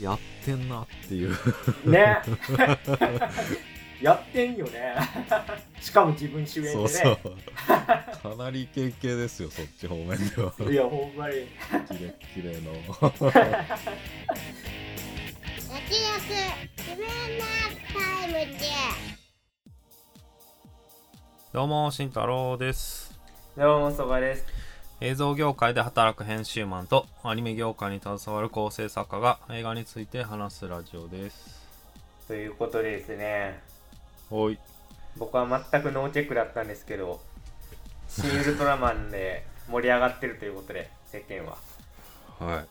やってんなっていう。ね。やってんよね。しかも自分主演でね。そうそう。かなりイケイケですよそっち方面では。いやほんまに。キレッキレの。焼き焼自分のタイムでどうも慎太郎です。どうもそばです映像業界で働く編集マンとアニメ業界に携わる構成作家が映画について話すラジオです。ということでですね。おい。僕は全くノーチェックだったんですけどシン・ウルトラマンで盛り上がってるということで世間は。はい。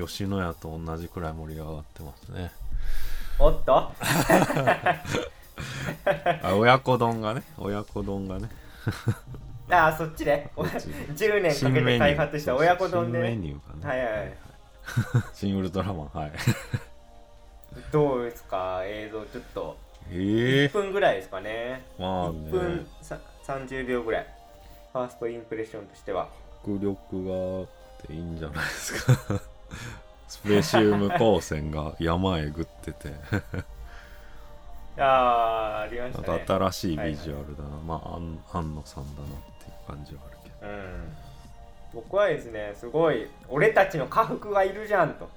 吉野家と同じくらい盛り上がってますね。おっと？あ親子丼がね。親子丼がねああそっちでこっち10年かけて開発した親子丼で新メねニューかな、はいはいはい。新ウルトラマンはい。どうですか？映像ちょっと。ええ。1分ぐらいですかね。まあ1分ねさ30秒ぐらい。ファーストインプレッションとしては。迫力があっていいんじゃないですか。スペシウム光線が山へぐってて。あーありましたね。か新しい。ビジュアルだな、まあ安安野さんだな感じはあるけど。うん。僕はですねすごい俺たちの家福がいるじゃんと。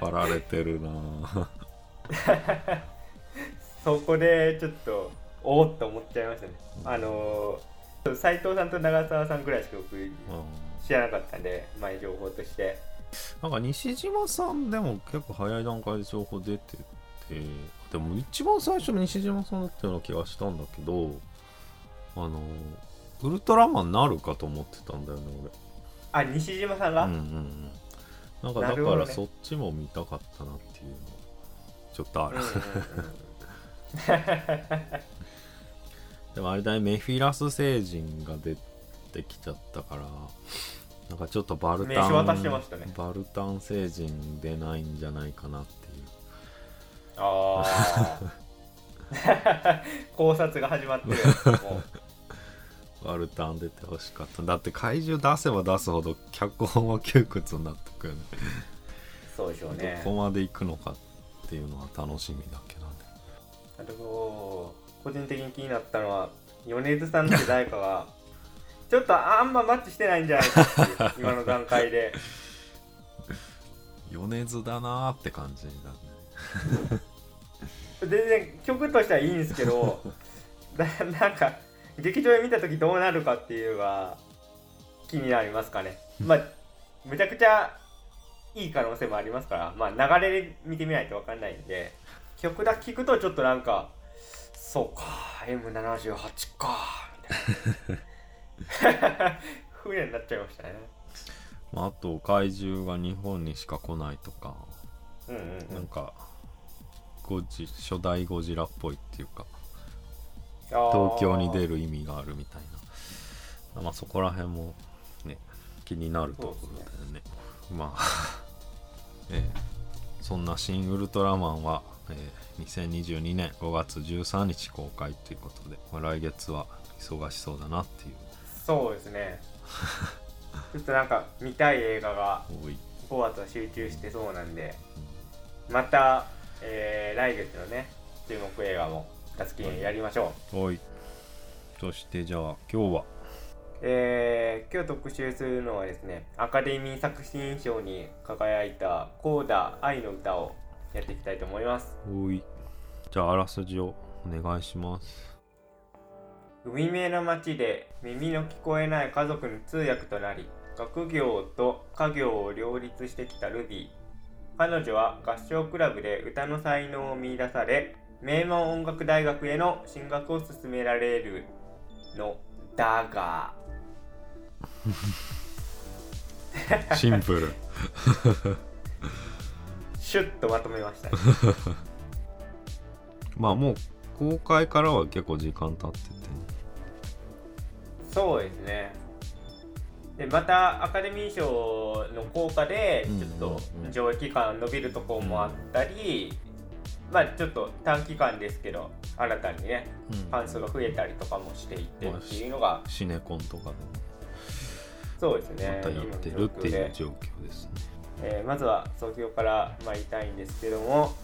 張られてるな。ぁ そこでちょっとおおっと思っちゃいましたね。あのー斉藤さんと長澤さんぐらいしか僕うん。知らなかったんで前情報として。なんか西島さんでも結構早い段階で情報出ててでも一番最初の西島さんだったような気がしたんだけどあのウルトラマンなるかと思ってたんだよねあ西島さんが、俺うんうんうん。なんかだからそっちも見たかったなっていうのはちょっとある、でもあれだねメフィラス星人が出てきちゃったからなんかちょっとバルタンね。バルタン星人出ないんじゃないかなっていう。ああ 考察が始まってるも。うバルタン出てほしかった。だって怪獣出せば出すほど脚本は窮屈になってくるそうでしょうね。どこまで行くのかっていうのは楽しみだけどね。あと個人的に気になったのは米津さんって誰かが ちょっとあんまマッチしてないんじゃないかって 今の段階で。米津だなーって感じだね。全然曲としてはいいんですけどななんか劇場で見た時どうなるかっていうのが気になりますかね。まあむちゃくちゃいい可能性もありますから。まあ流れで見てみないと分かんないんで曲だけ聞くとちょっとなんかそうか M78 かみたいな。風になっちゃいましたね。まあ、あと怪獣が日本にしか来ないとか。うんうんうん。なんかゴジ初代ゴジラっぽいっていうか東京に出る意味があるみたいな。まあそこら辺もね気になるところだよね。まあ えーそんな「新ウルトラマンは」えー2022年5月13日公開ということで、まあ、来月は忙しそうだなっていう。そうですね。ちょっとなんか見たい映画が多い。5月は集中してそうなんでまた、えー来月のね注目映画も2月記念やりましょう、多い。そしてじゃあ今日は？えー今日特集するのはですねアカデミー作品賞に輝いた「コーダ愛の歌」をやっていきたいと思います。多い。じゃああらすじをお願いします。海辺の町で耳の聞こえない家族の通訳となり学業と家業を両立してきたルビー。彼女は合唱クラブで歌の才能を見出され名門音楽大学への進学を勧められるのだが。シンプル。シュッとまとめましたね。まあもう公開からは結構時間経ってて。そうですね。でまたアカデミー賞の効果でうんちょっとうん。上映期間伸びるところもあったり、まあちょっと短期間ですけど新たにねうん。ファン数が増えたりとかもしていってっていうのがシネコンとかでもそうですね。またやってるっていう状況で。すね。えーまずは創業から参りたいんですけども、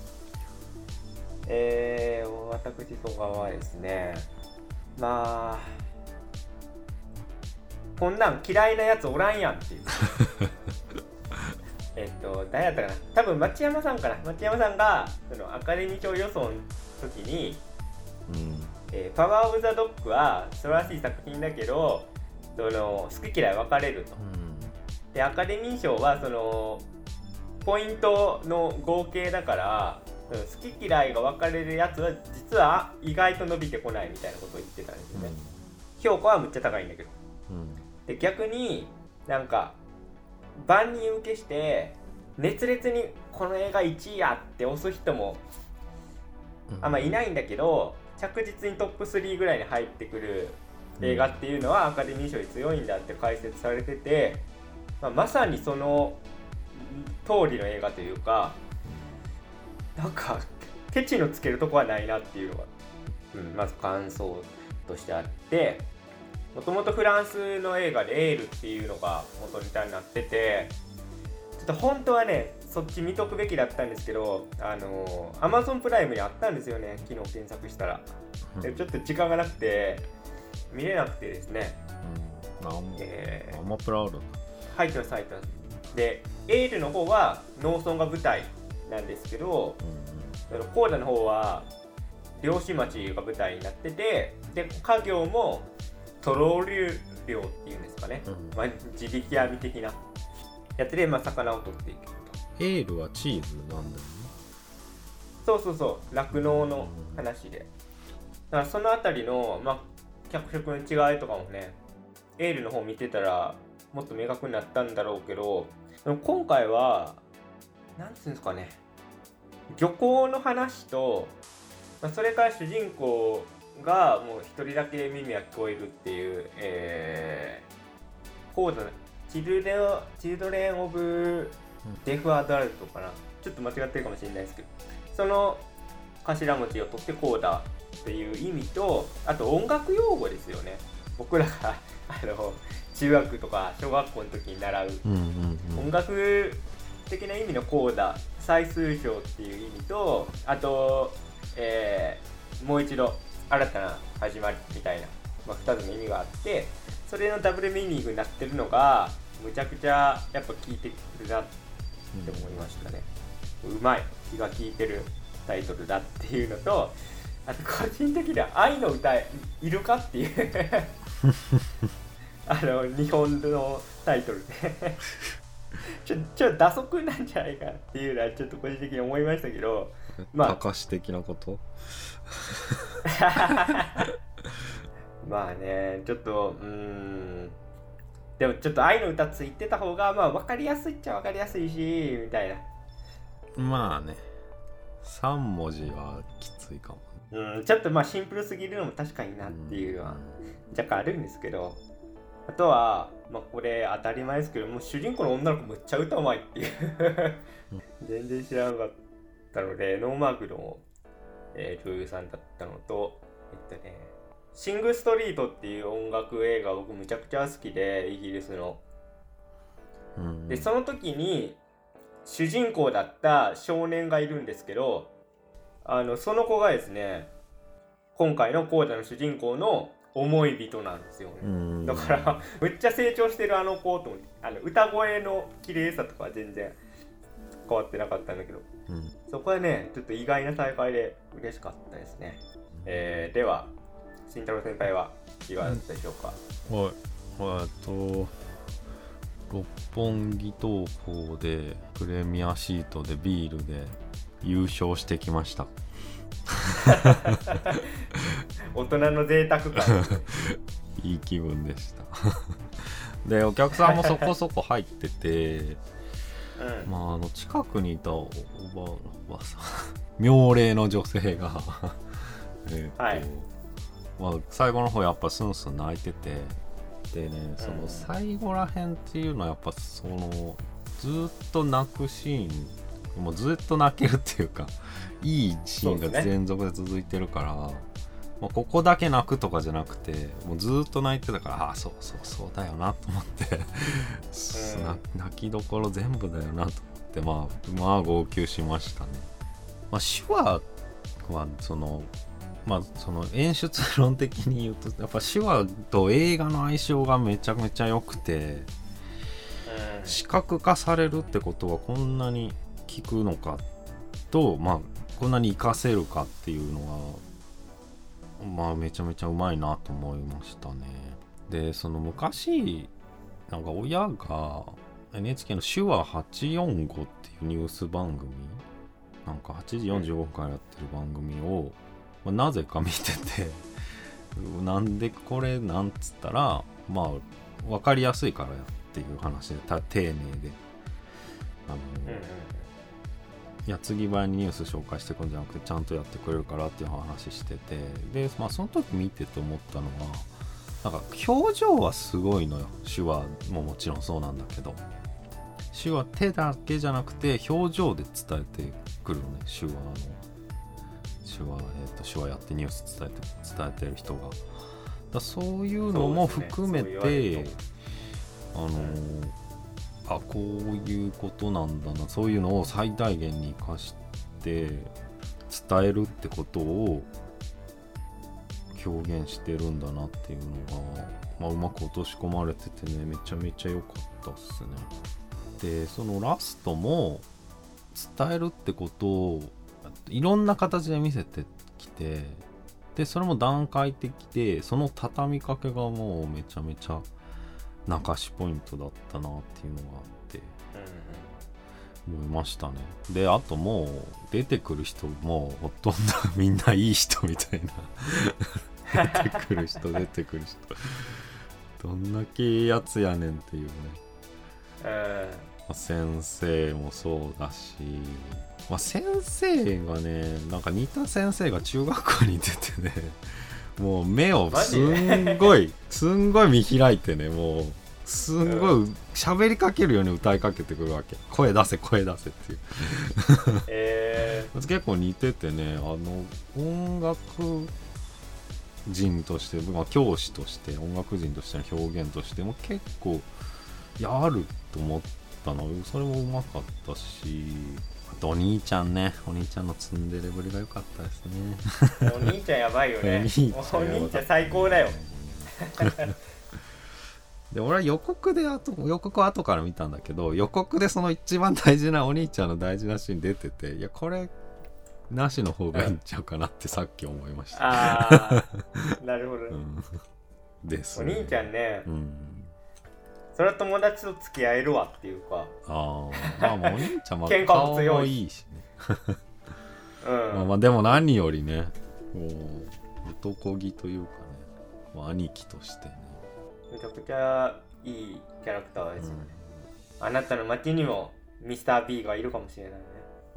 えー、私とかはですねまあこんなん嫌いなやつおらんやんっていう えっと誰やったかな。多分町山さんかな。町山さんがそのアカデミー賞予想の時にうん。えーパワー・オブ・ザ・ドッグは素晴らしい作品だけどその好き嫌い分かれると。でアカデミー賞はそのポイントの合計だからうん好き嫌いが分かれるやつは実は意外と伸びてこないみたいなことを言ってたんですよね、評価はむっちゃ高いんだけど。うん。で逆になんか万人受けして熱烈にこの映画1位やって押す人もあん。まいないんだけど着実にトップ3ぐらいに入ってくる映画っていうのはアカデミー賞に強いんだって解説されてて、まあ、まさにその通りの映画というかなんかケチのつけるとこはないなっていうのが、うん、まず感想としてあってもともとフランスの映画で「エール」っていうのが元ネタになっててちょっと本当はねそっち見とくべきだったんですけどあの Amazon プライムにあったんですよね昨日検索したら。でちょっと時間がなくて見れなくてですね。うん。えー。アマプラある入ってます入ってます。でエールの方は農村が舞台なんですけどうそのコーダの方は漁師町が舞台になっててで家業もトロール漁っていうんですかね、うん。まあ、自力網的な。やつで、まあ、魚を取っていくと。エールはチーズなんだよね。そうそうそう。酪農の話で。だからそのあたりの、まあ、脚色の違いとかもねエールの方見てたらもっと明確になったんだろうけどでも今回はなんつうんですかね。漁港の話と、まあ、それから主人公がもう一人だけ耳が聞こえるっていう、えー、コードチルデオチルドレン・オブ・デフ・アダルトかな。ちょっと間違ってるかもしれないですけど。その頭文字を取ってこうだっていう意味とあと音楽用語ですよね。僕らが あの中学とか小学校の時に習ううんうんうん。音楽的な意味のコーダ最数章っていう意味とあと、えーもう一度新たな始まりみたいな、まあ、2つの意味があってそれのダブルミーニングになってるのがむちゃくちゃやっぱ効いてくるなって思いましたね。うまい気が利いてるタイトルだっていうのとあと個人的には「愛の歌いるか?」っていう あの日本のタイトルでちょちょっと打足なんじゃないかっていうのはちょっと個人的に思いましたけどまあ。高し的なこと？まあねちょっとうーん。でもちょっと愛の歌ついてた方がまあ分かりやすいっちゃ分かりやすいしみたいな。まあね。3文字はきついかも。うんちょっとまあシンプルすぎるのも確かになっていうのは若干あるんですけど。あとは、まあ、これ当たり前ですけどもう主人公の女の子むっちゃ歌うまいっていう。全然知らなかったのでノーマークの、えー女優さんだったのとえっとねシング・ストリートっていう音楽映画僕むちゃくちゃ好きでイギリスの。うん。でその時に主人公だった少年がいるんですけどあのその子がですね今回のコーダの主人公の思い人なんですよね、うん。だから めっちゃ成長してるあの子と思ってあの歌声の綺麗さとかは全然変わってなかったんだけどうんそこはねちょっと意外な大会で嬉しかったですね、えーでは慎太郎先輩はいかがだったでしょうか、はい。えっと六本木東宝でプレミアシートでビールで優勝してきました。大人の贅沢感。いい気分でした。でお客さんもそこそこ入っててうん。まああの近くにいたおばおばさん。妙齢の女性が。えっと、はい。まあ、最後の方やっぱスンスン泣いてて。でねそうん。の最後らへんっていうのはやっぱそのずーっと泣くシーン。もうずっと泣けるっていうかいいシーンが連続で続いてるから、まあここだけ泣くとかじゃなくてもうずーっと泣いてたからああそうそうそうだよなと思って、な泣きどころ全部だよなと思ってまあまあ号泣しましたね。まあ、手話はそのまあその演出論的に言うとやっぱ手話と映画の相性がめちゃめちゃ良くて視覚化されるってことはこんなに効くのかとまあこんなに活かせるかっていうのはまあめちゃめちゃうまいなと思いましたね。でその昔なんか親が NHK の手話845っていうニュース番組なんか8時45分からやってる番組を、まあなぜか見てて なんでこれなんつったらまあ分かりやすいからやっていう話で丁寧で。あの、矢継ぎ早にニュース紹介してくんじゃなくてちゃんとやってくれるからっていう話してて。で、まあ、その時見てて思ったのはなんか表情はすごいのよ。手話ももちろんそうなんだけど。手話手だけじゃなくて表情で伝えてくるのね手話の。手話,、えー、と手話やってニュース伝えて伝えてる人が。だそういうのも含めて、るあのーあこういうことなんだな。そういうのを最大限に生かして伝えるってことを表現してるんだなっていうのが、まあ、うまく落とし込まれててねめちゃめちゃ良かったっすね。でそのラストも伝えるってことをいろんな形で見せてきてでそれも段階的でその畳みかけがもうめちゃめちゃ泣かしポイントだったなっていうのがあって。思いましたね。であともう出てくる人もほとんどみんないい人みたいな。出てくる人出てくる人。どんだけやつやねんっていうね。まあ先生もそうだし、まあ、先生がねなんか似た先生が中学校に出てねもう目をすんごいすんごい見開いてねもうすんごい喋りかけるように歌いかけてくるわけ。声出せ声出せっていう。え結構似ててねあの音楽人として、まあ、教師として音楽人としての表現としても結構いやあると思ったの。それもうまかったしあとお兄ちゃんね。お兄ちゃんのツンデレぶりが良かったですね。ー、お兄ちゃんやばいよ おねお兄ちゃん最高だよ で俺は予告で後予告は後から見たんだけど予告でその一番大事なお兄ちゃんの大事なシーン出てていやこれなしの方がいいんちゃうかなってさっき思いました、ああ なるほど、うん、です。お兄ちゃんね、うん。それは友達と付き合えるわっていうか。ああまあまあお兄ちゃん も顔もいいしね。うん、まあまあでも何よりねもう男気というかね、まあ、兄貴としてね、めちゃくちゃいいキャラクターですよね、うあなたの街にもミスター b がいるかもしれないね。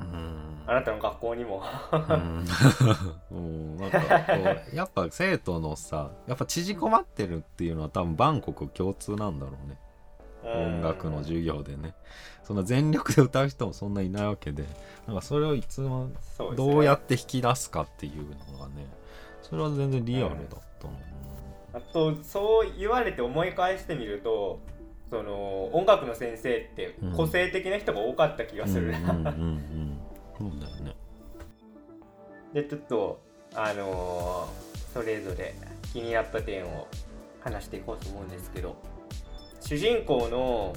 ん。あなたの学校にも。うん。うん。なんかこうやっぱ生徒のさやっぱ縮こまってるっていうのは多分万国共通なんだろうね。音楽の授業でね。そんな全力で歌う人もそんないないわけで。なんかそれをいつもどうやって引き出すかっていうのがねそれは全然リアルだったの、あとそう言われて思い返してみるとその音楽の先生ってうん。個性的な人が多かった気がする、うんうんうんうん。そうだよね。でちょっとあのーそれぞれ気になった点を話していこうと思うんですけど主人公の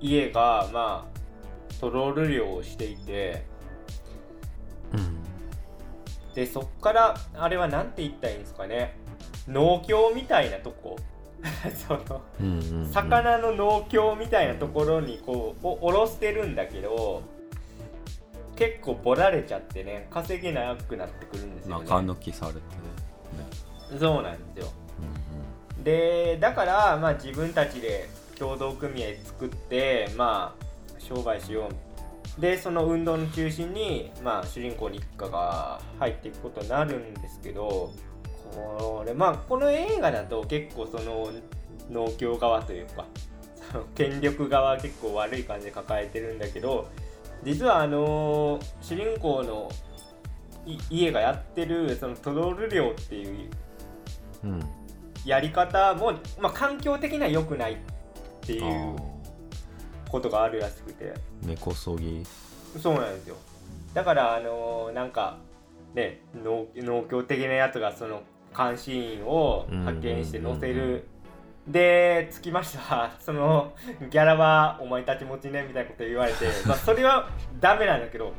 家がまあトロール漁をしていてうん。でそっからあれは何て言ったらいいんですかね農協みたいなとこ。そのうんうんうん。魚の農協みたいなところにこうおおろしてるんだけど結構ボられちゃってね稼げなくなってくるんですよね。中抜きされてね。そうなんですよ。うん。でだからまあ自分たちで共同組合作ってまあ商売しよう。でその運動の中心にまあ主人公に一家が入っていくことになるんですけどこれまあこの映画だと結構その農協側というかその権力側は結構悪い感じで抱えてるんだけど実はあの主人公のい家がやってるそのトロール漁っていううん。やり方も、まあ、環境的には良くないっていあうことがあるらしくて。ー根こそぎ。そうなんですよ。だからあのーなんかね農農協的なやつがその監視員を派遣して乗せる。でつきました。そのギャラはお前たち持ちねみたいなこと言われて、まあ、それはダメなんだけど。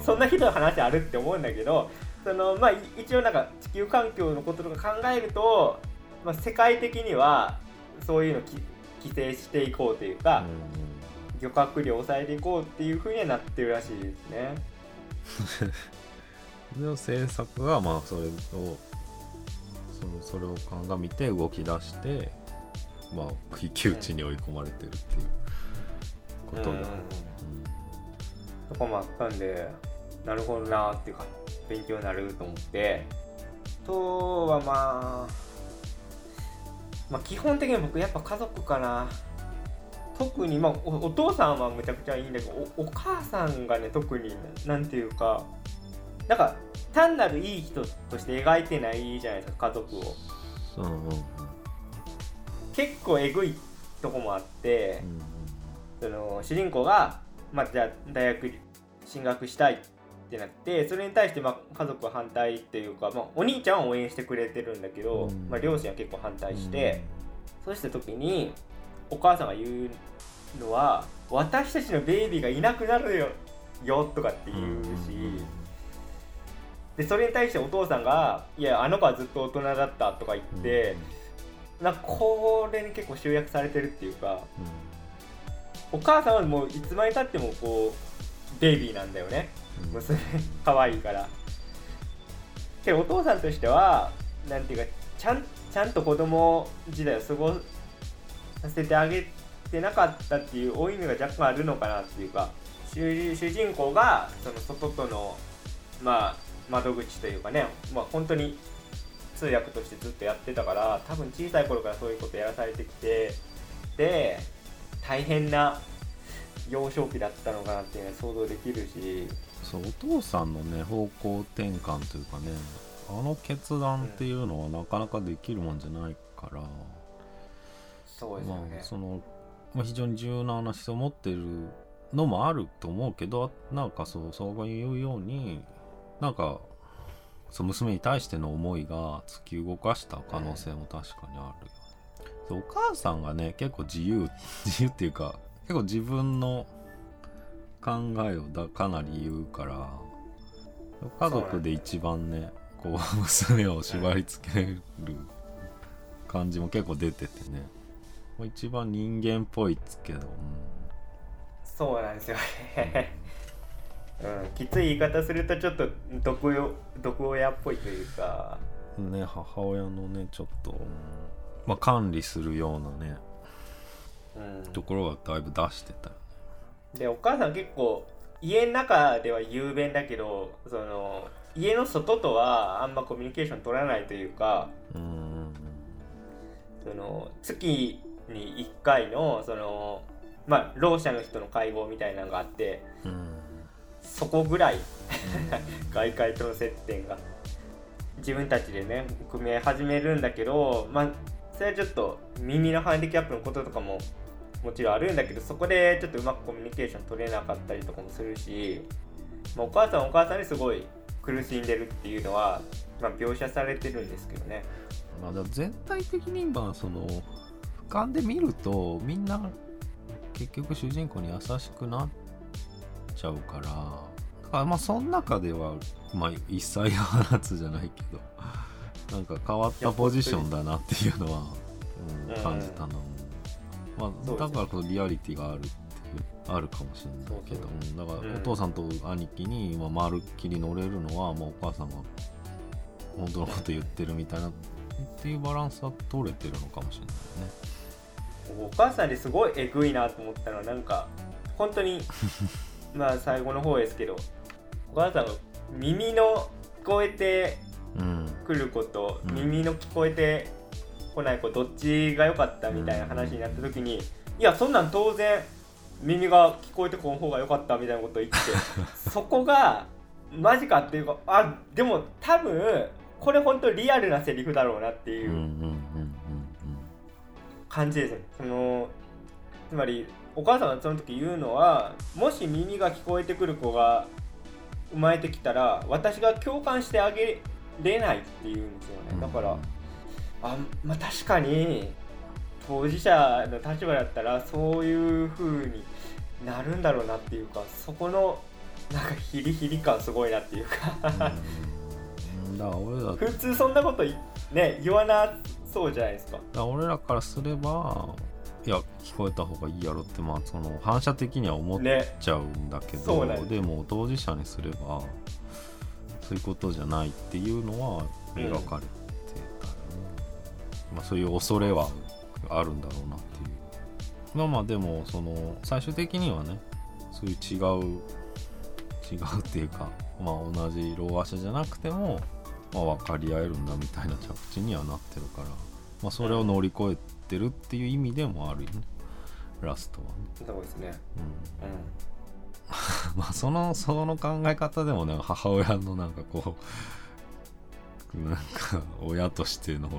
そんなひどい話あるって思うんだけど。その、まあ、い一応なんか地球環境のこととか考えると、まあ、世界的にはそういうのき規制していこうというか、漁獲量を抑えていこうっていうふうにはなってるらしいですね。う んで政策がまあそれをそのそれを鑑みて動き出してまあ一騎打ちに追い込まれてるっていうことで、うんとかもあったんでなるほどなーっていうか勉強になると思って。あとはまあまあ基本的に僕やっぱ家族かな。特にまあおお父さんはむちゃくちゃいいんだけどおお母さんがね特になんていうかなんか単なるいい人として描いてないじゃないですか家族を。うんうんうん。結構えぐいとこもあって、うんその主人公が、まあ、じゃあ大学に進学したいってなってそれに対してまあ家族は反対っていうか、まあ、お兄ちゃんは応援してくれてるんだけど、うん。まあ、両親は結構反対して、そうした時にお母さんが言うのは「私たちのベイビーがいなくなるよ」よとかって言うし、でそれに対してお父さんが「いやあの子はずっと大人だった」とか言って、なんかこれに結構集約されてるっていうか。お母さんはもういつまでたってもこうベイビーなんだよね。うん。娘。可愛いから。けどお父さんとしてはなんていうかちゃんちゃんと子供時代を過ごさせてあげてなかったっていう負い目が若干あるのかなっていうか。主主人公がその外とのまあ窓口というかねまあ本当に通訳としてずっとやってたから多分小さい頃からそういうことやらされてきてで大変な幼少期だったのかなっていうのは想像できるし。そうお父さんのね方向転換というかねあの決断っていうのはなかなかできるもんじゃないから、まそうですよね。あ、その、まあ、非常に柔軟な思想を持ってるのもあると思うけどなんかそうそういうようになんかそう娘に対しての思いが突き動かした可能性も確かにあるよね、そうお母さんがね結構自由 自由っていうか結構自分の考えをだかなり言うから家族で一番ねこう娘を縛り付ける感じも結構出ててね。一番人間っぽいっつけど、うん。そうなんですよね。うん、きつい言い方するとちょっと毒よ毒親っぽいというか。うん、ね母親のねちょっと、うんまあ、管理するようなねうん。ところはだいぶ出してたよでお母さん結構家の中では雄弁だけどその家の外とはあんまコミュニケーション取らないというかうん。うんその月に1回のそのまあろう者の人の会合みたいなのがあってうんうんそこぐらい。外界との接点が。自分たちでね組み始めるんだけどまあそれはちょっと耳のハンディキャップのこととかももちろんあるんだけどそこでちょっとうまくコミュニケーション取れなかったりとかもするし、まあ、お母さんはお母さんにすごい苦しんでるっていうのは、まあ、描写されてるんですけどね。まあ、全体的に今その俯瞰で見るとみんな結局主人公に優しくなっちゃうから。だからまあその中では、まあ、一切放つじゃないけど。なんか変わったポジションだなっていうのは、うん、うん。感じたな、まあ、だからこそリアリティがあるあるかもしれないけど。そうう。んだからうん。お父さんと兄貴に今まるっきり乗れるのは、まあ、お母さんが本当のこと言ってるみたいなっていうバランスは取れてるのかもしれないね。お母さんですごいえぐいなと思ったのはなんか本当に まあ最後の方ですけどお母さんが耳の聞こえてうん。くる子とうん耳の聞こえてこない子どっちが良かったみたいな話になった時に、いやそんなん当然耳が聞こえてこん方が良かったみたいなこと言って そこがマジかっていうかあでも多分これ本当リアルなセリフだろうなっていうんうんうんう感じですね、そのつまりお母さんがその時言うのはもし耳が聞こえてくる子が生まれてきたら私が共感してあげれないっていうんですようん。ねだから、あまあ確かに当事者の立場だったらそういう風になるんだろうなっていうかそこのなんかヒリヒリ感すごいなっていうか。普通そんなこといね言わなそうじゃないですから俺らからすればいや聞こえた方がいいやろってまあその反射的には思っねちゃうんだけど、そうなんでも当事者にすればそういうことじゃないっていうのは描かれてたよね、まあ、そういう恐れはあるんだろうなっていう。まあまあでもその最終的にはねそういう違う違うっていうかまあ同じ老和者じゃなくても、まあ、分かり合えるんだみたいな着地にはなってるから、まあ、それを乗り越えてるっていう意味でもあるよね。ラストはね。そうですね。うん。うん。まあそのその考え方でもね母親のなんかこうなんか親としてのね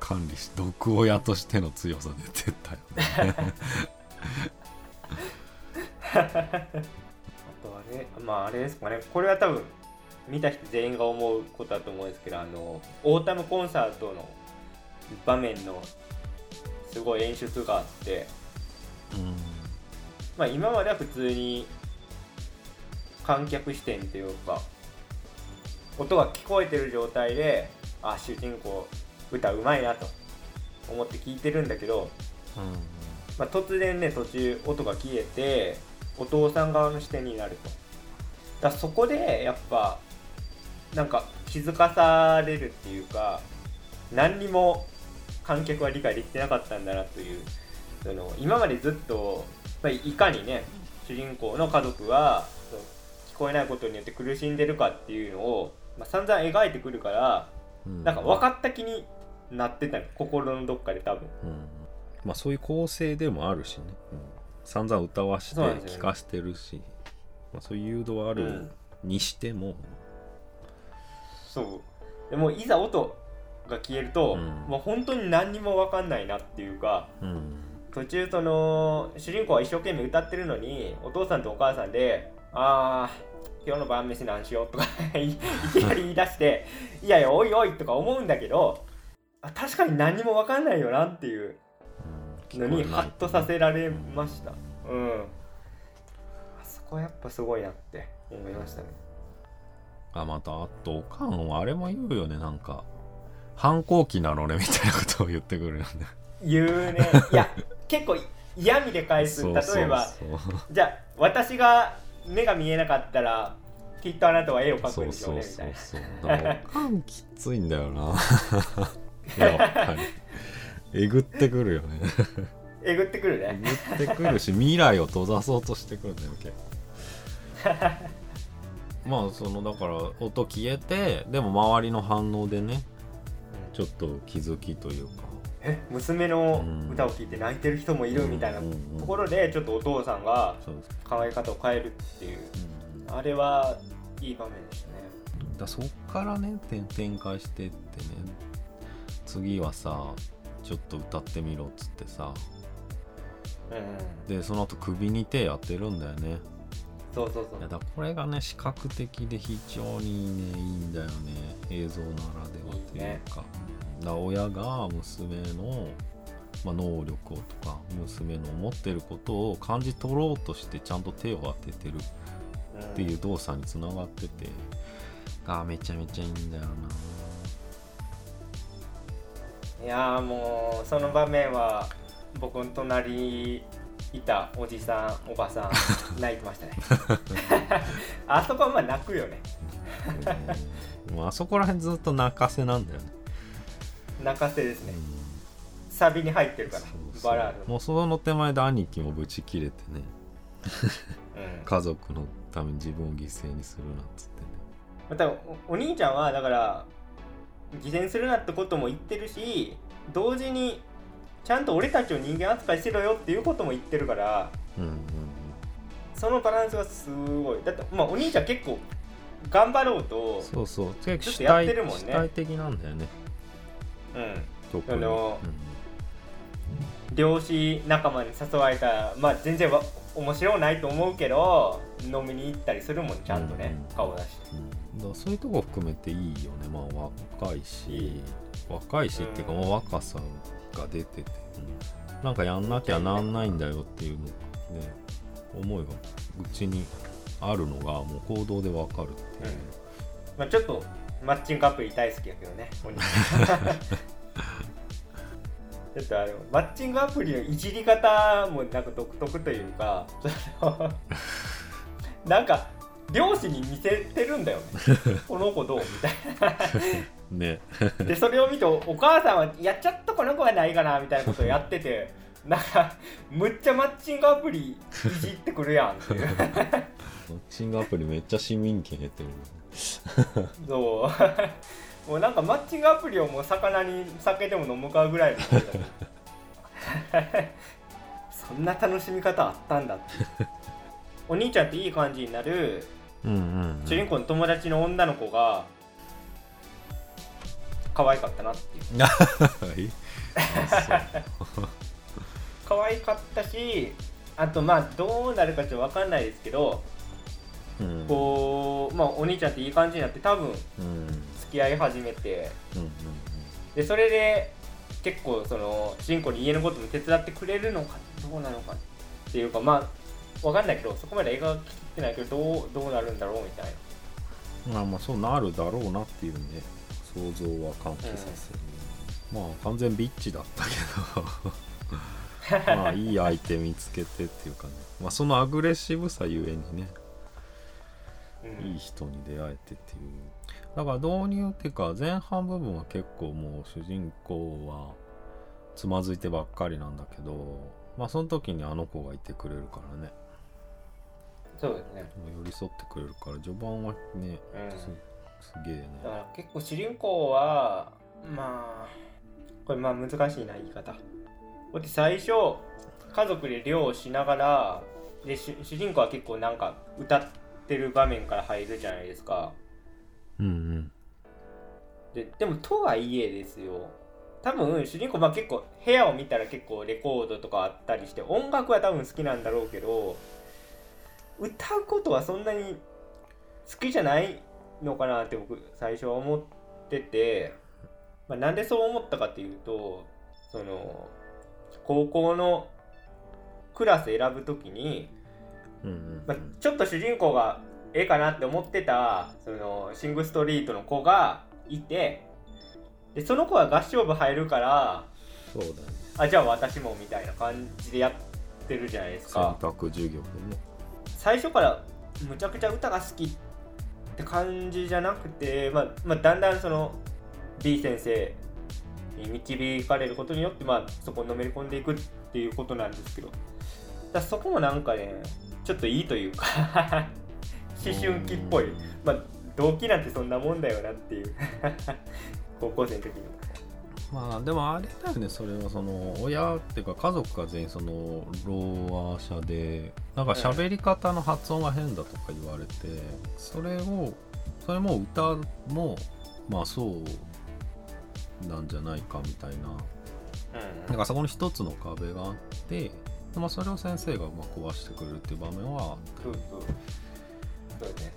管理し毒親としての強さ出てたよね。あとはねまああれですかね。これは多分見た人全員が思うことだと思うんですけどあのオータムコンサートの場面のすごい演出があってうん。まあ今までは普通に観客視点というか音が聞こえてる状態であ主人公歌うまいなと思って聞いてるんだけど、まあ、突然ね途中音が消えてお父さん側の視点になると。だそこでやっぱなんか気づかされるっていうか何にも観客は理解できてなかったんだなというその今までずっと、まあ、いかにね主人公の家族は聞こえないことによって苦しんでるかっていうのを、まあ、散々描いてくるからうん。なんか分かった気になってたの。心のどっかで多分。うん。まあそういう構成でもあるしね、うん。散々歌わして聞かしてるし、まあ、そういう誘導はあるうんにしても、そう。でもいざ音が消えると、うん。もう本当に何にも分かんないなっていうかうん。途中その主人公は一生懸命歌ってるのにお父さんとお母さんで「あー今日の晩飯何しよう」とか いいきなり言い出して「いやいやおいおい」とか思うんだけどあ確かに何にも分かんないよなっていううん。のにハッとさせられました。うん。あそこやっぱすごいなって思いましたね。あまたあとおかんはあれも言うよねなんか反抗期なのねみたいなことを言ってくるよね。言うね。いや結構嫌味で返す。そうそう例えばそう。じゃあ私が目が見えなかったらきっとあなたは絵を描くそんでしょうそううそねみたいうな。そうだからおかんきついんだよな。やっぱり。えぐってくるよね。えぐってくるえねぐってくるし未来を閉ざそうとしてくるんだよ結構。まあそのだから音消えてでも周りの反応でねちょっと気づきというか。え？娘の歌を聴いて泣いてる人もいるみたいなところでちょっとお父さんがそうです、考え方を変えるっていう。うんあれはいい場面でしたね。だそっからね展展開してってね。次はさちょっと歌ってみろっつってさ。うんでその後首に手当てるんだよね。そうそうそう。いやだこれがね視覚的で非常にねいいんだよね。映像ならではというか。だから親が娘の、まあ、能力をとか娘の持ってることを感じ取ろうとしてちゃんと手を当ててるっていう動作につながっててがめちゃめちゃいいんだよいやーもうその場面は僕の隣にいたおじさんおばさん 泣いてましたね。あそこはまあ泣くよね。もうあそこら辺ずっと泣かせなんだよね、泣かせですね。うん。サビに入ってるからバラード。もうその手前で兄貴もブチ切れてね。うん。家族のために自分を犠牲にするなっつってね。またおお兄ちゃんはだから偽善するなってことも言ってるし同時にちゃんと俺たちを人間扱いしろよっていうことも言ってるからうんうんうん。そそのバランスがすごい。だってまあお兄ちゃん結構頑張ろうとそうそう。結構主ずっとやって体るもんね。主体的なんだよねうん。あの漁師仲間に誘われたらまあ全然わ面白ないと思うけど飲みに行ったりするもんちゃんとね、うん。顔出して。うん。うんだそういうとこ含めていいよね。まあ若いし若いしっていうか、うん。まあ若さが出てて、うんなんかやんなきゃなんないんだよっていうのね思いがうちにあるのがもう行動でわかるっていう、まあ、ちょっとマッチングアプリ大好きやけどね ちょっとあのマッチングアプリのいじり方もなんか独特というかなんか漁師に見せてるんだよね。この子どうみたいね。な でそれを見ておお母さんはやっちゃったこの子はないかなみたいなことをやっててなんかむっちゃマッチングアプリいじってくるやんっていう。マッチングアプリめっちゃ市民権得てるそう。もうなんかマッチングアプリをもう魚に酒でも飲むかぐらいのそんな楽しみ方あったんだって お兄ちゃんっていい感じになる。主人公の友達の女の子が可愛かったなっていう。可愛かったしあとまあどうなるかちょっと分かんないですけどこうまあお兄ちゃんっていい感じになって多分うん。うん付き合い始めて。うんでそれで結構その主人公に家のことも手伝ってくれるのかどうなのかっていうかまあわかんないけどそこまで映画が聞いてないけどどうどうなるんだろうみたいな。まあまあそうなるだろうなっていうね想像は喚起させる、まあ完全ビッチだったけど。まあいい相手見つけてっていうかねまあそのアグレッシブさゆえにね。うんいい人に出会えてっていう。だから導入っていうか前半部分は結構もう主人公はつまずいてばっかりなんだけどまあその時にあの子がいてくれるからね。そうですね。寄り添ってくれるから序盤はねうん。すすげえね。だから結構主人公はまあこれまあ難しいな言い方。こうやって最初家族で漁をしながらで主主人公は結構なんか歌ってる場面から入るじゃないですか。うんうん。ででもとはいえですよ。多分主人公まあ結構部屋を見たら結構レコードとかあったりして音楽は多分好きなんだろうけど歌うことはそんなに好きじゃないのかなって僕最初は思ってて、まあ、なんでそう思ったかっていうとその高校のクラス選ぶ時にうんうんまあ、ちょっと主人公がええかなって思ってたそのシング・ストリートの子がいてでその子は合唱部入るからそうだね。あじゃあ私もみたいな感じでやってるじゃないです選か択授業でね。最初からむちゃくちゃ歌が好きって感じじゃなくて、まあまあ、だんだんその B 先生に導かれることによって、まあ、そこにのめり込んでいくっていうことなんですけど。だそこもなんかねちょっといいというか 思春期っぽい、まあ、動機なんてそんなもんだよなっていう。高校生の時にまあでもあれだよねそれはその親っていうか家族が全員そのローア者でなんか喋り方の発音が変だとか言われてそれをそれも歌もまあそうなんじゃないかみたいな。なんかそこに一つの壁があってでまあ、それを先生がまあ壊してくれるっていう場面はそうそう。そうですね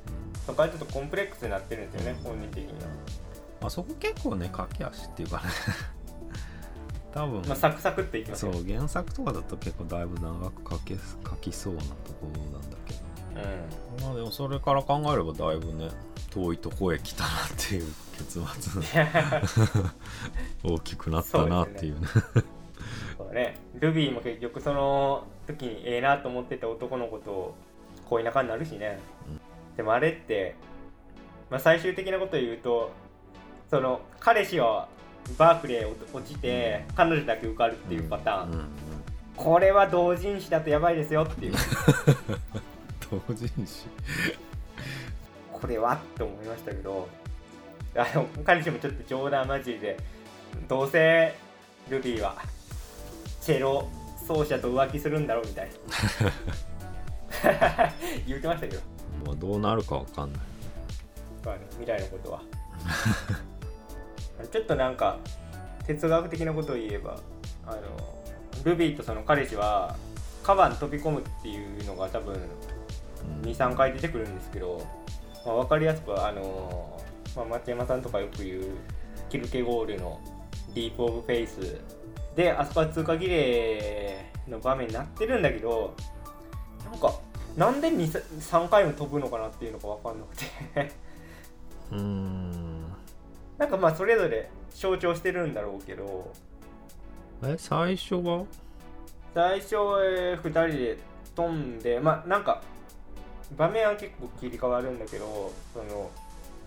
そこはちょっとコンプレックスになってるんですよね本人的には。まあ、そこ結構ね駆け足っていうかね。多分、まあサクサクっていきますそよう原作とかだと結構だいぶ長く書け書きそうなところなんだけど。うん。まあでもそれから考えればだいぶね遠いとこへ来たなっていう結末 大きくなったなっていうねそうね、ルビーも結局その時にええなと思ってた男の子と恋仲になるしね、でもあれって、まあ、最終的なことを言うとその彼氏はバークレー落ちて、彼女だけ受かるっていうパターン、うんうん。これは同人誌だとやばいですよっていう。同人誌？これはって思いましたけどあの彼氏もちょっと冗談交じりでどうせルビーはチェロ奏者と浮気するんだろうみたい 言ってましたけど、まあ、どうなるかわかんない。まあね、未来のことは。ちょっとなんか哲学的なことを言えばあのルビーとその彼氏は川に飛び込むっていうのが多分2 3回出てくるんですけど、まあ、分かりやすくあの、まあ、松山さんとかよく言うキルケゴールのディープ・オブ・フェイスであそこは通過儀礼の場面になってるんだけどなんかなんで2 3回も飛ぶのかなっていうのが分かんなくて。うーん。なんかまあそれぞれ象徴してるんだろうけど。え最初は？最初2人で飛んでまあなんか場面は結構切り替わるんだけどその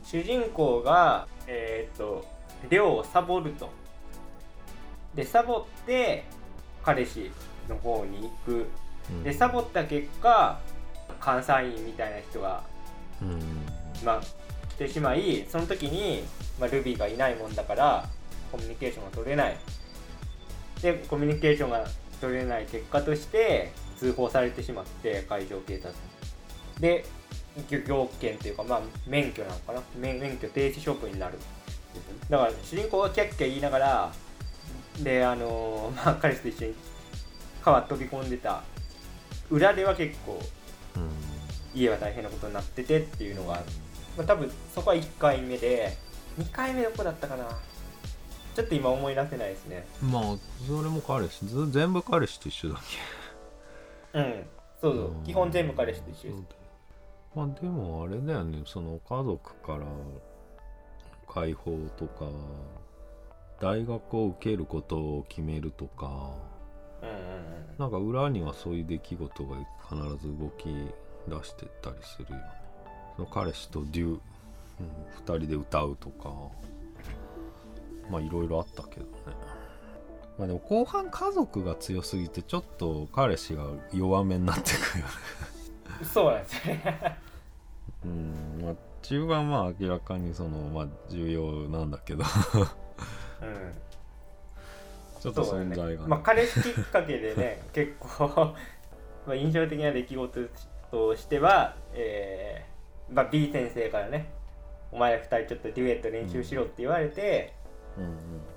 主人公がえーっと寮をサボるとでサボって彼氏の方に行く。うん。でサボった結果監査員みたいな人がうん。まあ、来てしまいその時に、まあ、ルビーがいないもんだからコミュニケーションが取れない。でコミュニケーションが取れない結果として通報されてしまって海上警察。にで漁業権っていうかまあ免許なのかな。免免許停止処分になる。だから主人公がキャッキャ言いながらであのー まあ彼氏と一緒に川飛び込んでた裏では結構うん。家は大変なことになっててっていうのがまあ、多分そこは1回目で2回目どこだったかな。ちょっと今思い出せないですね。まあそれも彼氏ず全部彼氏と一緒だっうん。そうそう。うん。基本全部彼氏と一け緒です。まあでもあれだよね。その家族から解放とか大学を受けることを決めるとかうんうんなんか裏にはそういう出来事が必ず動き出してたりするよね。その彼氏とデュ、うん、2人で歌うとかまあいろいろあったけどね。まあでも後半家族が強すぎてちょっと彼氏が弱めになってくるよね。うんそうなんですよね。うんまあ中盤は明らかにそのまあ重要なんだけどうん。ちょっと存在がね、ね。まあ彼氏きっかけでね 結構まあ印象的な出来事としては、えーまあ、B 先生からねお前ら2人ちょっとデュエット練習しろって言われて、うんうん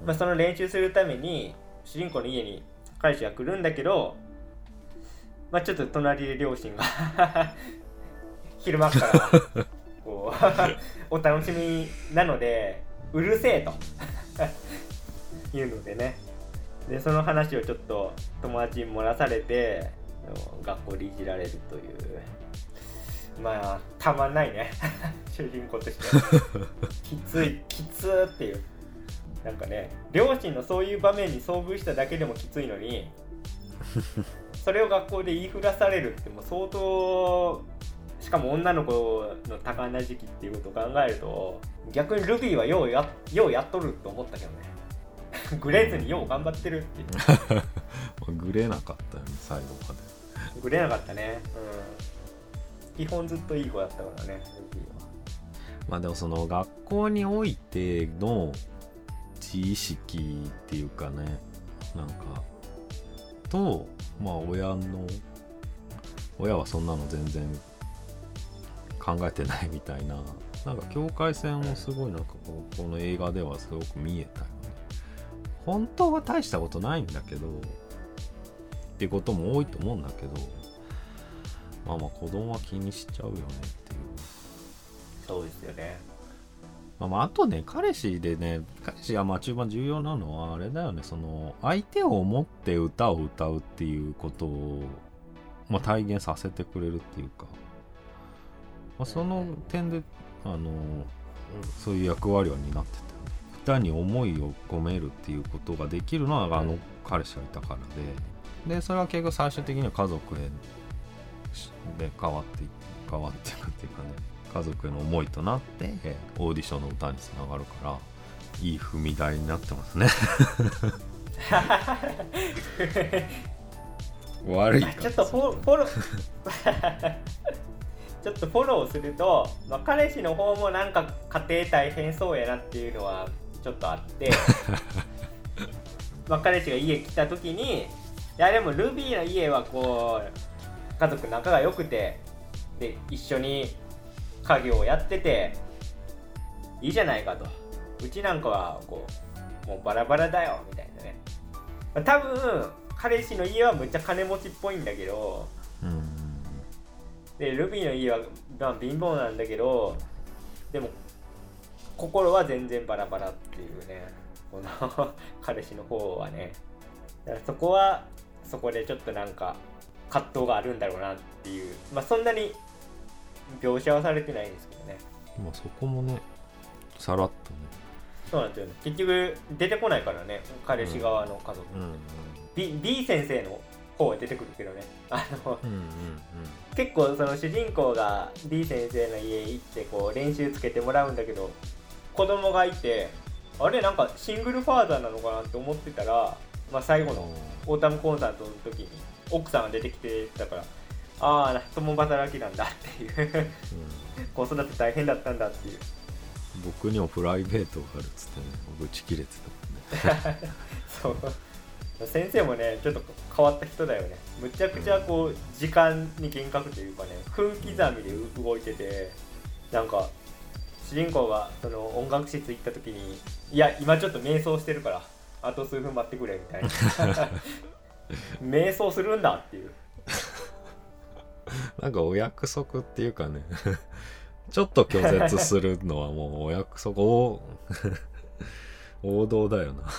まあ、その練習するために主人公の家に彼氏が来るんだけど、まあ、ちょっと隣で両親が 昼間からこう お楽しみなのでうるせえと いうのでね。でその話をちょっと友達に漏らされて学校でいじられるという。まあたまんないね。主人公として。は きついきつーっていう。なんかね両親のそういう場面に遭遇しただけでもきついのにそれを学校で言いふらされるってもう相当しかも女の子の多感な時期っていうことを考えると逆にルビーはようやようやっとると思ったけどね。グレーズによう頑張ってるっていう。まあグレなかったよね最後まで。グレなかったね。うん。基本ずっといい子だったからねルビーは。まあでもその学校においての自意識っていうかねなんかとまあ親の親はそんなの全然考えてないみたいな。なんか境界線をすごいなんかこうこの映画ではすごく見えたよね。本当は大したことないんだけどってことも多いと思うんだけどまあまあ子供は気にしちゃうよねっていう。そうですよね。まあ、まああとね彼氏でね彼氏がまあ中盤重要なのはあれだよね。その相手を思って歌を歌うっていうことを、まあ、体現させてくれるっていうか、まあ、その点であのそういう役割は担ってた。よね歌に思いを込めるっていうことができるのはあの彼氏がいたからで。でそれは結局最終的には家族へで変わってい変わっていくっていうかね家族への思いとなってオーディションの歌につながるからいい踏み台になってますね。悪いか。ちょっとフォフォロー ちょっとフォローすると、まあ、彼氏の方もなんか家庭大変そうやなっていうのはちょっとあって まあ彼氏が家来た時にいやでもルビーの家はこ家族仲が良くてで一緒に家業をやってていいじゃないかと。うちなんかはこうもうバラバラだよみたいなね。まあ多分彼氏の家はむっちゃ金持ちっぽいんだけどうんでルビーの家は、まあ、貧乏なんだけどでも心は全然バラバラっていうねこの 彼氏の方はね。だからそこはそこでちょっとなんか葛藤があるんだろうなっていう。まあそんなに描写はされてないんですけどね。まあそこもねさらっとね。そうなんですよね。結局出てこないからね彼氏側の家族、うんうん B, B 先生の方は出てくるけどね。あのうんうん結構その主人公が D 先生の家行ってこう練習つけてもらうんだけど子供がいてあれなんかシングルファーザーなのかなって思ってたら、まあ、最後うん。のオータムコンサートの時に奥さんが出てきてたからああ共働きなんだっていう。うん。子育て大変だったんだっていう。僕にもプライベートがあるっつってねぶち切れてたもんね。そう。先生もねちょっと変わった人だよね。むちゃくちゃこう時間に厳格というかね分刻みで動いててなんか主人公がその音楽室行った時に「いや今ちょっと瞑想してるからあと数分待ってくれ」みたいな。瞑想するんだっていう。なんかお約束っていうかね。ちょっと拒絶するのはもうお約束お王道だよな、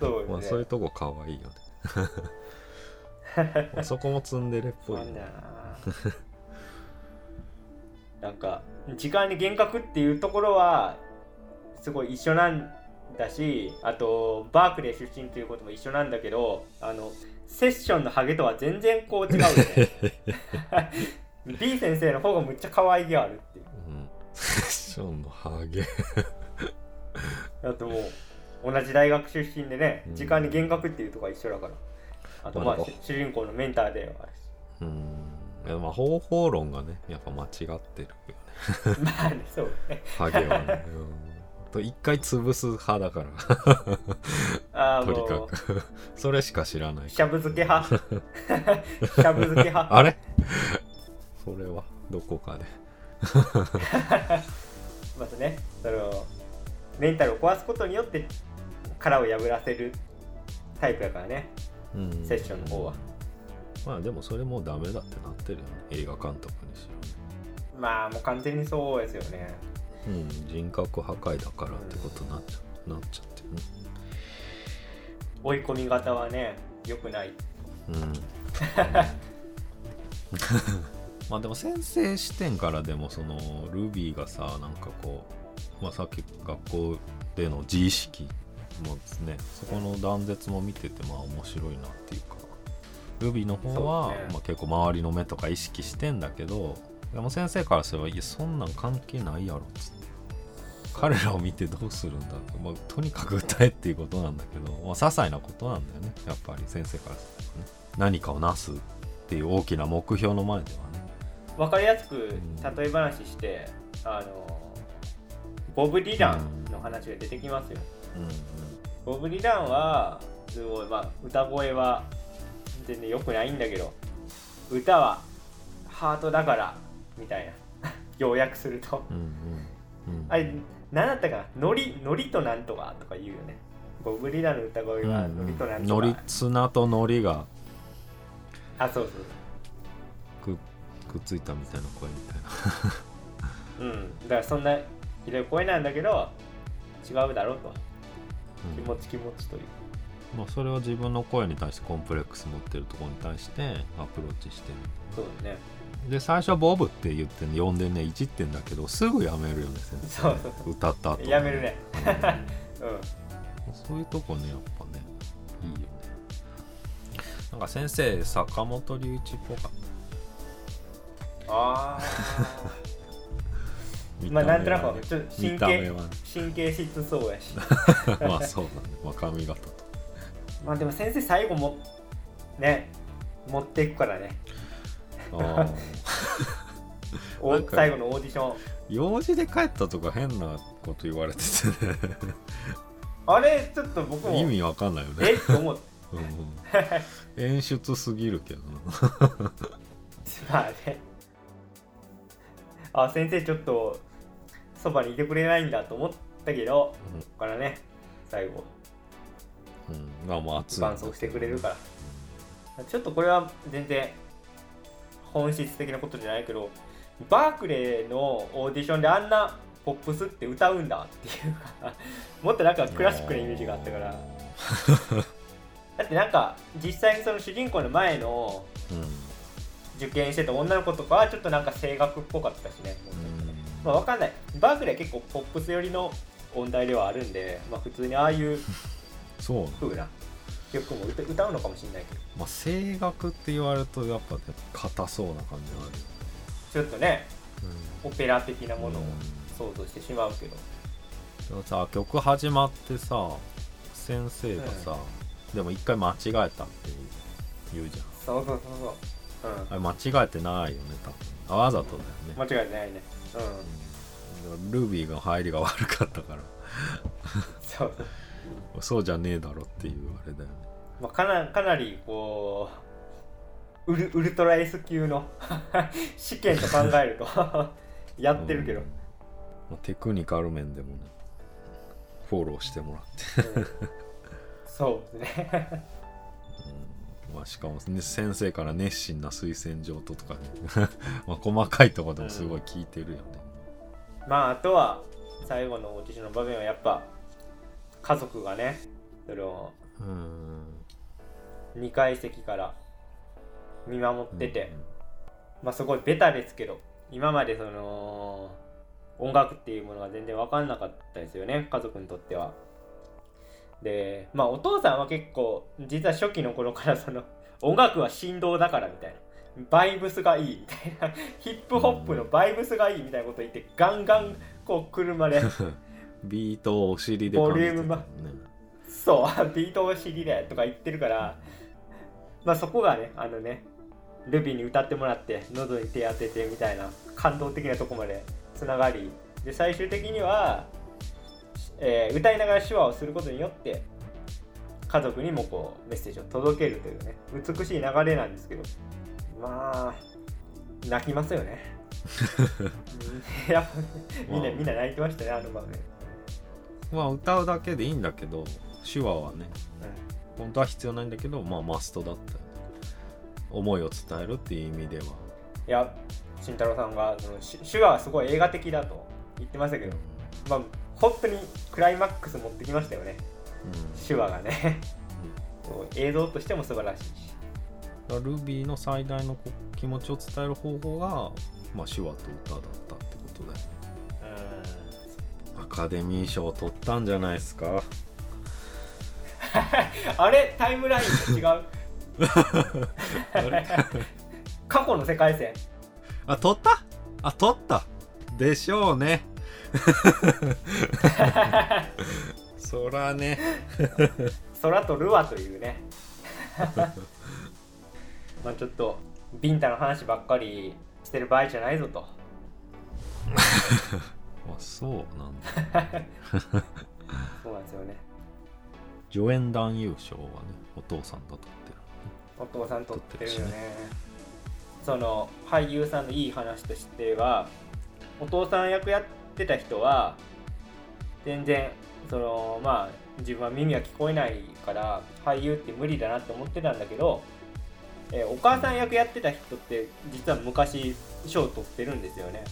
そうよね。まあ、そういうとこかわいいよね。まあ そこもツンデレっぽいな。んだ。ね ななんか時間に厳格っていうところはすごい一緒なんだしあとバークレー出身ということも一緒なんだけどあのセッションのハゲとは全然こう違うよね。B 先生の方がむっちゃ可愛げあるっていう。うん、セッションのハゲ。あともう同じ大学出身でねうん。時間に厳格っていうとこは一緒だから。あとまあまあ主人公のメンターではあるし。うん。まあ方法論がねやっぱ間違ってるよね。まあねそうね。ハゲはね、うん。と一回潰す派だから。ああとにかく。それしか知らない。しゃぶ漬け派。しゃぶ漬け派。あれ？それはどこかで。まずねそのメンタルを壊すことによって殻を破らせるタイプやからね。うん。セッションの方は。まあでもそれもうダメだってなってるよね映画監督にしまあもう完全にそうですよね。ろうん人格破壊だからってことになっちゃなっちゃってるね。追い込み方はね良くない。うん。まあでも先生視点からでもそのルビーがさなんかこう、まあ、さっき学校での自意識もですね。そこの断絶も見ててまあ面白いなっていうか。ルビーの方は、ね。まあ、結構周りの目とか意識してんだけどでも先生からすれば「いやそんなん関係ないやろ」っつって。彼らを見てどうするんだって、まあ、とにかく歌えっていうことなんだけど、まあ、些細なことなんだよね。やっぱり先生からするとね。何かをなすっていう大きな目標の前ではね。分かりやすくん。例え話して、あのボブ・ディランの話が出てきますよ、うんボブ・ディランはすごい、まあ、歌声は全然良くないんだけど歌はハートだからみたいな。要約すると。うんうん。うんあれ何だったかな？ノリノリとなんとかとか言うよね。ボブ・ディランの歌声はノリとなんとか、のり綱とのりがあそうそうくくっついたみたいな声みたいな。うん。だからそんなひどい声なんだけど違うだろうと。うん気持ち気持ちという。まあ、それは自分の声に対してコンプレックス持ってるところに対してアプローチしてる。そうだね。で最初はボブって言って呼んでね。いじってんだけどすぐやめるよね先生。そう。そうそ歌った後やめるね。うん。うん。そういうとこねやっぱねいいよね。なんか先生坂本龍一っぽかっあた。あまあなんとなく見ちょっと見神経神経質そうやし。まあそうだね、まあ、髪型と。まあでも先生最後もね持っていくからね。最後のオーディション。用事で帰ったとか変なこと言われててね。あれちょっと僕も意味わかんないよね。え？っと思ううんうん。演出すぎるけどな。まあね。あ先生ちょっとそばにいてくれないんだと思ったけど、うんここからね最後うん。まあまあ熱い。伴奏してくれるから。ちょっとこれは全然本質的なことじゃないけどバークレーのオーディションであんなポップスって歌うんだっていうかもっとなんかクラシックなイメージがあったから。だってなんか実際にその主人公の前のうん。受験してた女の子とかはちょっとなんか声楽っぽかったしね、うんまあわかんない。バークレーは結構ポップス寄りの音大ではあるんで、まあ、普通にああいう風な曲も歌歌うのかもしれないけど。まあ声楽って言われるとやっぱね硬そうな感じがある。ちょっとねよオペラ的なものをうん。想像してしまうけど、でもさ曲始まってさ先生がさ、でも一回間違えたって言うじゃん。そうそうそうそう、うん、あれ間違えてないよね多分。あわざとだよね、間違いないねうん。うん、ルビーが入りが悪かったから。そう、そうじゃねえだろっていうあれだよね。まあ、かなかなりこうウルウルトラ S 級の 試験と考えると やってるけど、まあテクニカル面でもねフォローしてもらって、うん。そうですねまあ、しかも、ね、先生から熱心な推薦状ととかね。まあ細かいところでもすごい聞いてるよね、まああとは最後のオーディションの場面はやっぱ家族がねそのうん。2階席から見守ってて、まあすごいベタですけど今までその音楽っていうものが全然分かんなかったですよね家族にとっては。でまあお父さんは結構実は初期の頃からその 音楽は振動だからみたいな。バイブスがいいみたいな。ヒップホップのバイブスがいいみたいなこと言ってガンガンこう車で。ビートをお尻でボリューそうビートを知りでとか言ってるから。まあそこがねあのねルビーに歌ってもらって喉に手当ててみたいな感動的なとこまでつながり。で最終的には、えー歌いながら手話をすることによって家族にもこうメッセージを届けるというね美しい流れなんですけどまあ泣きますよね。う んやっぱみんなみんな泣いてましたねあの場面、まあ歌うだけでいいんだけど手話はねうん。本当は必要ないんだけどまあマストだった思いを伝えるっていう意味では。いや慎太郎さんがそのし手話はすごい映画的だと言ってましたけど、まあ、本当にクライマックス持ってきましたよね。うん。手話がね。映像としても素晴らしいし。ルビーの最大のこ気持ちを伝える方法が、まあ、手話と歌だったってことだよねアカデミー賞取ったんじゃないですか。あれ？タイムラインが違う？過去の世界線。あ取った？あ取った。でしょうねそらね。空とルアというね。まあちょっとビンタの話ばっかりしてる場合じゃないぞと。あそうなんだ。そうなんですよね。助演男優賞はねお父さんだとってお父さん撮ってるよね。撮ってるその俳優さんのいい話としてはお父さん役やってた人は全然そのまあ自分は耳が聞こえないから俳優って無理だなって思ってたんだけど、えーお母さん役やってた人って実は昔賞を取ってるんですよね。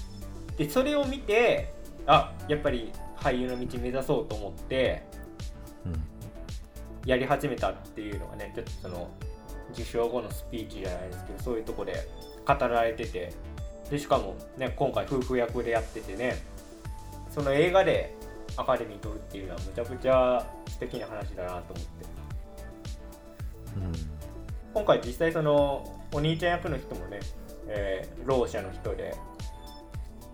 でそれを見てあやっぱり俳優の道目指そうと思ってうん。やり始めたっていうのがねちょっとその受賞後のスピーチじゃないですけどそういうとこで語られてて。でしかもね今回夫婦役でやっててねその映画でアカデミー取るっていうのはむちゃくちゃ素敵な話だなと思って。うん今回実際そのお兄ちゃん役の人もね、えー、ろう者の人で。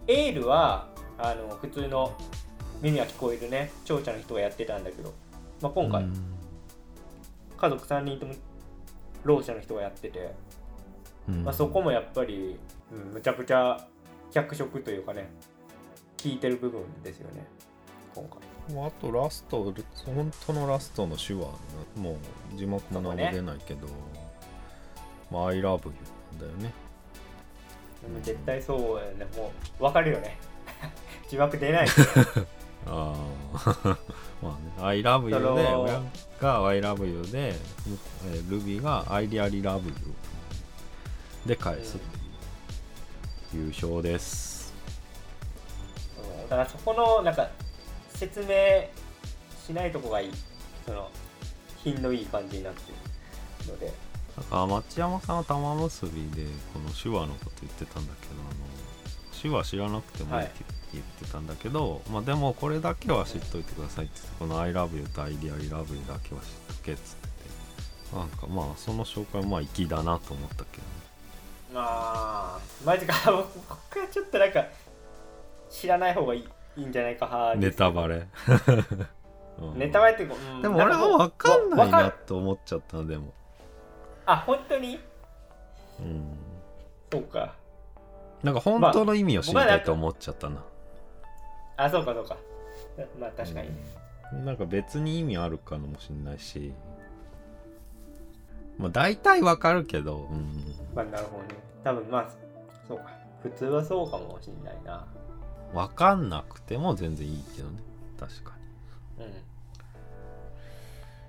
エールはあの普通の耳が聞こえるね聴者の人がやってたんだけど、まあ、今回、うん家族3人ともろう者の人がやってて、うん。まあ、そこもやっぱり、うん、むちゃくちゃ脚色というかね効いてる部分ですよね。今回。もうあとラスト本当のラストの手話もう字幕も何も出ないけど、まあ「I love you」だよね。でも絶対そうやね。もう分かるよね。字幕出ない。ああ まあね「I love you で」その親が「I love you で」えールビーが「I really love you」で返すう。優勝です。うんだからそこのなんか説明しないとこがいい。その品のいい感じになってるので。なんか町山さんは玉結びでこの手話のこと言ってたんだけどあの手話知らなくてもいい。って言ってたんだけど、まあでもこれだけは知っといてくださいって言ってこの「I love you」と「I really love you」だけは知っとけっつっててなんかまあその紹介まあ粋だなと思ったけどね。まあマジか僕はちょっとなんか知らない方がいいいいんじゃないか派ネタバレ、う んネタバレっていうか、うん。でも俺は分かんないわなと思っちゃったでも。あ本当に？うん。そうか。なんか本当の意味を知りたいと思っちゃったな、あそうかそうか。まあ確かに、うん。なんか別に意味あるかもしんないし。まあ大体わかるけど、うん、まあなるほどね。多分まあそうか。普通はそうかもしんないなわかんなくても全然いいけどね。確かうん。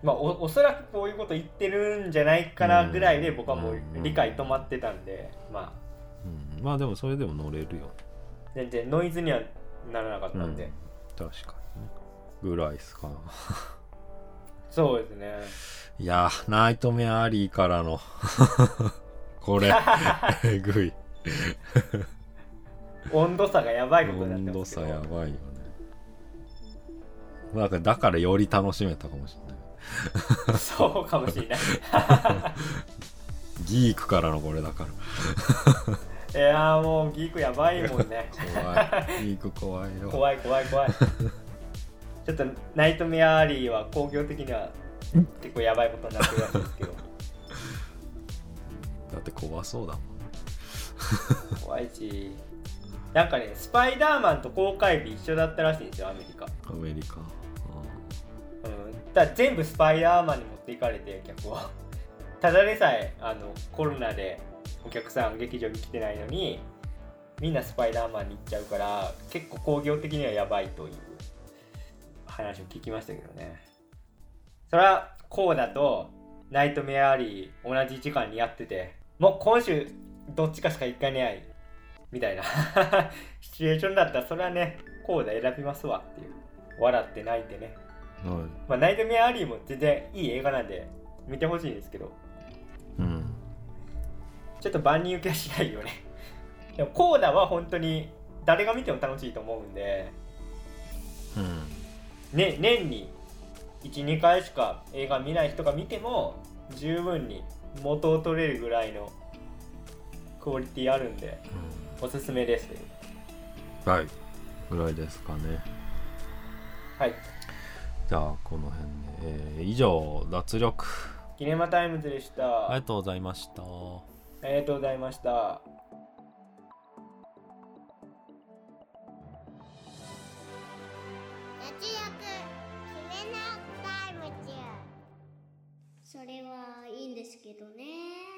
まあおおそらくこういうこと言ってるんじゃないかなぐらいで僕はもう理解止まってたんで、まあ。に、うん、まあでもそれでも乗れるよ。全然ノイズにはならなかったんで、確かにね。ぐらいですか。そうですね。いやーナイトメアリーからの。これ。えぐい温度差がやばいことになって温度差やばいよね。なんかだからより楽しめたかもしれない。そうかもしれない。ギークからのこれだから。いやーもうギークやばいもんね。怖い。ギーク怖いよ。怖い怖い怖い。ちょっとナイトメアリーは工業的には結構やばいことになってるらしいですけど。だって怖そうだもん。怖いしなんかねスパイダーマンと公開日一緒だったらしいんですよアメリカ。アメリカ。うん、だ全部スパイダーマンに持っていかれて客を。ただでさえあのコロナでお客さん劇場に来てないのにみんなスパイダーマンに行っちゃうから結構興行的にはやばいという話を聞きましたけどね。それはこうだとナイトメアリー同じ時間にやっててもう今週どっちかしか行かないみたいな。シチュエーションだったらそれはねこうだ選びますわっていう。笑って泣いてね。うんはい。まあ、ナイトメアリーも全然いい映画なんで見てほしいんですけど。うん。ちょっと万人受けはしないよね。でもコーダは本当に誰が見ても楽しいと思うんで、うん。ね、年に12回しか映画見ない人が見ても十分に元を取れるぐらいのクオリティあるんでおすすめです。うんはい。ぐらいですかね。はい。じゃあこの辺で、えー以上脱力。キネマタイムズでした、ありがとうございました。ありがとうございました。脱力決めなタイムズ。それはいいんですけどね